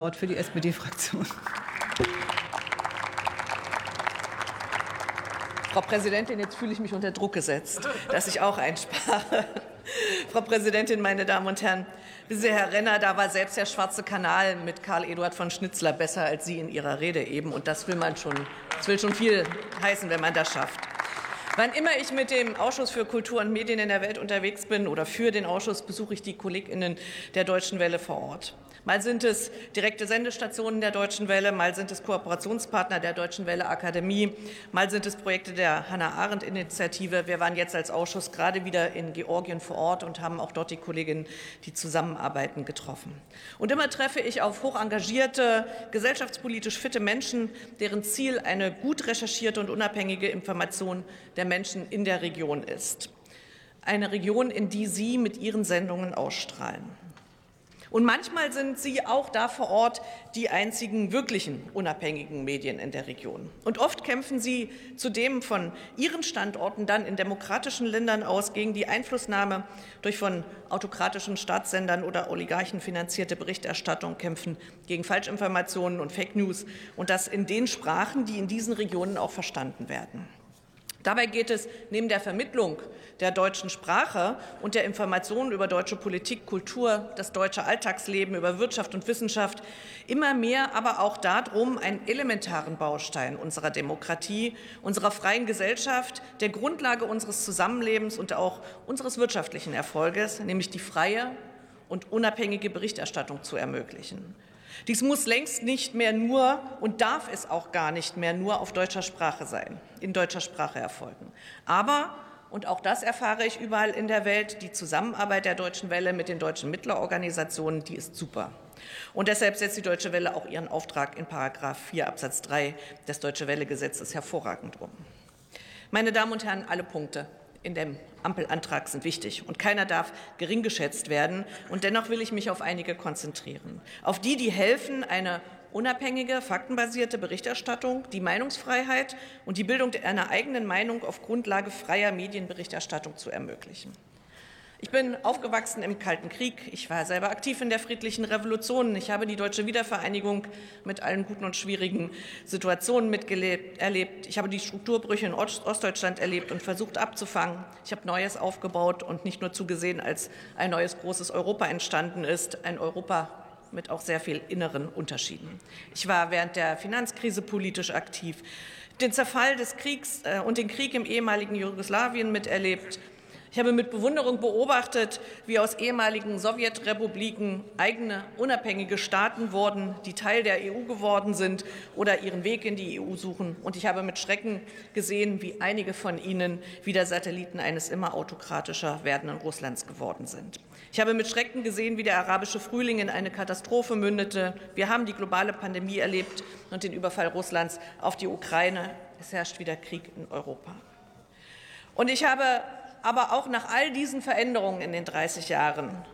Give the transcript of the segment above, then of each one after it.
Wort für die SPD-Fraktion. Frau Präsidentin, jetzt fühle ich mich unter Druck gesetzt, dass ich auch einspare. Frau Präsidentin, meine Damen und Herren, wissen Sie, Herr Renner, da war selbst der Schwarze Kanal mit Karl Eduard von Schnitzler besser als Sie in Ihrer Rede eben. Und das will man schon, das will schon viel heißen, wenn man das schafft. Wann immer ich mit dem Ausschuss für Kultur und Medien in der Welt unterwegs bin oder für den Ausschuss, besuche ich die KollegInnen der Deutschen Welle vor Ort. Mal sind es direkte Sendestationen der Deutschen Welle, mal sind es Kooperationspartner der Deutschen Welle Akademie, mal sind es Projekte der Hannah-Arendt-Initiative. Wir waren jetzt als Ausschuss gerade wieder in Georgien vor Ort und haben auch dort die Kolleginnen, die zusammenarbeiten, getroffen. Und immer treffe ich auf hoch engagierte, gesellschaftspolitisch fitte Menschen, deren Ziel eine gut recherchierte und unabhängige Information der Menschen in der Region ist. Eine Region, in die Sie mit Ihren Sendungen ausstrahlen. Und manchmal sind sie auch da vor Ort die einzigen wirklichen unabhängigen Medien in der Region. Und oft kämpfen sie zudem von ihren Standorten dann in demokratischen Ländern aus gegen die Einflussnahme durch von autokratischen Staatssendern oder Oligarchen finanzierte Berichterstattung, kämpfen gegen Falschinformationen und Fake News und das in den Sprachen, die in diesen Regionen auch verstanden werden. Dabei geht es neben der Vermittlung der deutschen Sprache und der Informationen über deutsche Politik, Kultur, das deutsche Alltagsleben, über Wirtschaft und Wissenschaft immer mehr aber auch darum, einen elementaren Baustein unserer Demokratie, unserer freien Gesellschaft, der Grundlage unseres Zusammenlebens und auch unseres wirtschaftlichen Erfolges, nämlich die freie und unabhängige Berichterstattung zu ermöglichen. Dies muss längst nicht mehr nur und darf es auch gar nicht mehr nur auf deutscher Sprache sein, in deutscher Sprache erfolgen. Aber und auch das erfahre ich überall in der Welt. Die Zusammenarbeit der Deutschen Welle mit den deutschen Mittlerorganisationen, die ist super. Und deshalb setzt die Deutsche Welle auch ihren Auftrag in Paragraph 4 Absatz 3 des Deutsche Welle Gesetzes hervorragend um. Meine Damen und Herren, alle Punkte in dem Ampelantrag sind wichtig und keiner darf gering geschätzt werden. Und dennoch will ich mich auf einige konzentrieren. Auf die, die helfen, eine unabhängige, faktenbasierte Berichterstattung, die Meinungsfreiheit und die Bildung einer eigenen Meinung auf Grundlage freier Medienberichterstattung zu ermöglichen. Ich bin aufgewachsen im Kalten Krieg. Ich war selber aktiv in der friedlichen Revolution. Ich habe die deutsche Wiedervereinigung mit allen guten und schwierigen Situationen miterlebt. Ich habe die Strukturbrüche in Ostdeutschland erlebt und versucht abzufangen. Ich habe Neues aufgebaut und nicht nur zugesehen, als ein neues großes Europa entstanden ist, ein Europa mit auch sehr viel inneren Unterschieden. Ich war während der Finanzkrise politisch aktiv, den Zerfall des Kriegs äh, und den Krieg im ehemaligen Jugoslawien miterlebt ich habe mit Bewunderung beobachtet, wie aus ehemaligen Sowjetrepubliken eigene unabhängige Staaten wurden, die Teil der EU geworden sind oder ihren Weg in die EU suchen. Und ich habe mit Schrecken gesehen, wie einige von ihnen wieder Satelliten eines immer autokratischer werdenden Russlands geworden sind. Ich habe mit Schrecken gesehen, wie der arabische Frühling in eine Katastrophe mündete. Wir haben die globale Pandemie erlebt und den Überfall Russlands auf die Ukraine. Es herrscht wieder Krieg in Europa. Und ich habe aber auch nach all diesen Veränderungen in den 30 Jahren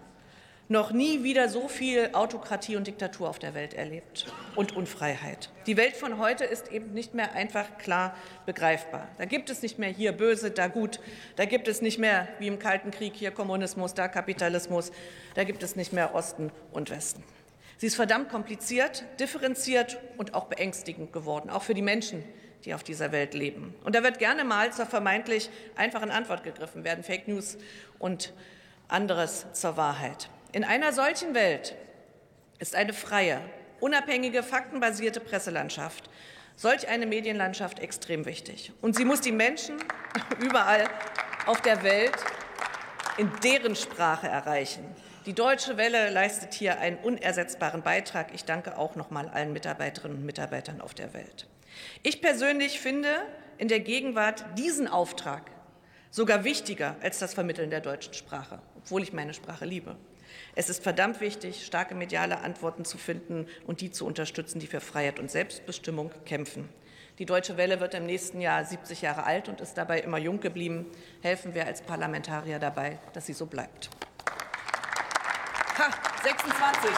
noch nie wieder so viel Autokratie und Diktatur auf der Welt erlebt und Unfreiheit. Die Welt von heute ist eben nicht mehr einfach klar begreifbar. Da gibt es nicht mehr hier böse, da gut. Da gibt es nicht mehr wie im Kalten Krieg hier Kommunismus, da Kapitalismus. Da gibt es nicht mehr Osten und Westen. Sie ist verdammt kompliziert, differenziert und auch beängstigend geworden, auch für die Menschen, die auf dieser Welt leben. Und da wird gerne mal zur vermeintlich einfachen Antwort gegriffen werden, Fake News und anderes zur Wahrheit. In einer solchen Welt ist eine freie, unabhängige, faktenbasierte Presselandschaft, solch eine Medienlandschaft extrem wichtig. Und sie muss die Menschen überall auf der Welt in deren Sprache erreichen. Die Deutsche Welle leistet hier einen unersetzbaren Beitrag. Ich danke auch noch mal allen Mitarbeiterinnen und Mitarbeitern auf der Welt. Ich persönlich finde in der Gegenwart diesen Auftrag sogar wichtiger als das Vermitteln der deutschen Sprache, obwohl ich meine Sprache liebe. Es ist verdammt wichtig, starke mediale Antworten zu finden und die zu unterstützen, die für Freiheit und Selbstbestimmung kämpfen. Die Deutsche Welle wird im nächsten Jahr 70 Jahre alt und ist dabei immer jung geblieben. Helfen wir als Parlamentarier dabei, dass sie so bleibt. Ha, 26.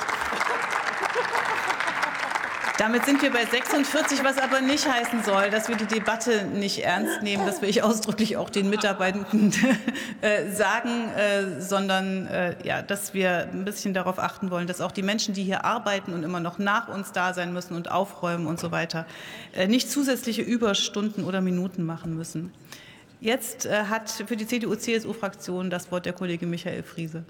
Damit sind wir bei 46, was aber nicht heißen soll, dass wir die Debatte nicht ernst nehmen. Das will ich ausdrücklich auch den Mitarbeitenden äh, sagen, äh, sondern äh, ja, dass wir ein bisschen darauf achten wollen, dass auch die Menschen, die hier arbeiten und immer noch nach uns da sein müssen und aufräumen und so weiter, äh, nicht zusätzliche Überstunden oder Minuten machen müssen. Jetzt äh, hat für die CDU-CSU-Fraktion das Wort der Kollege Michael Friese.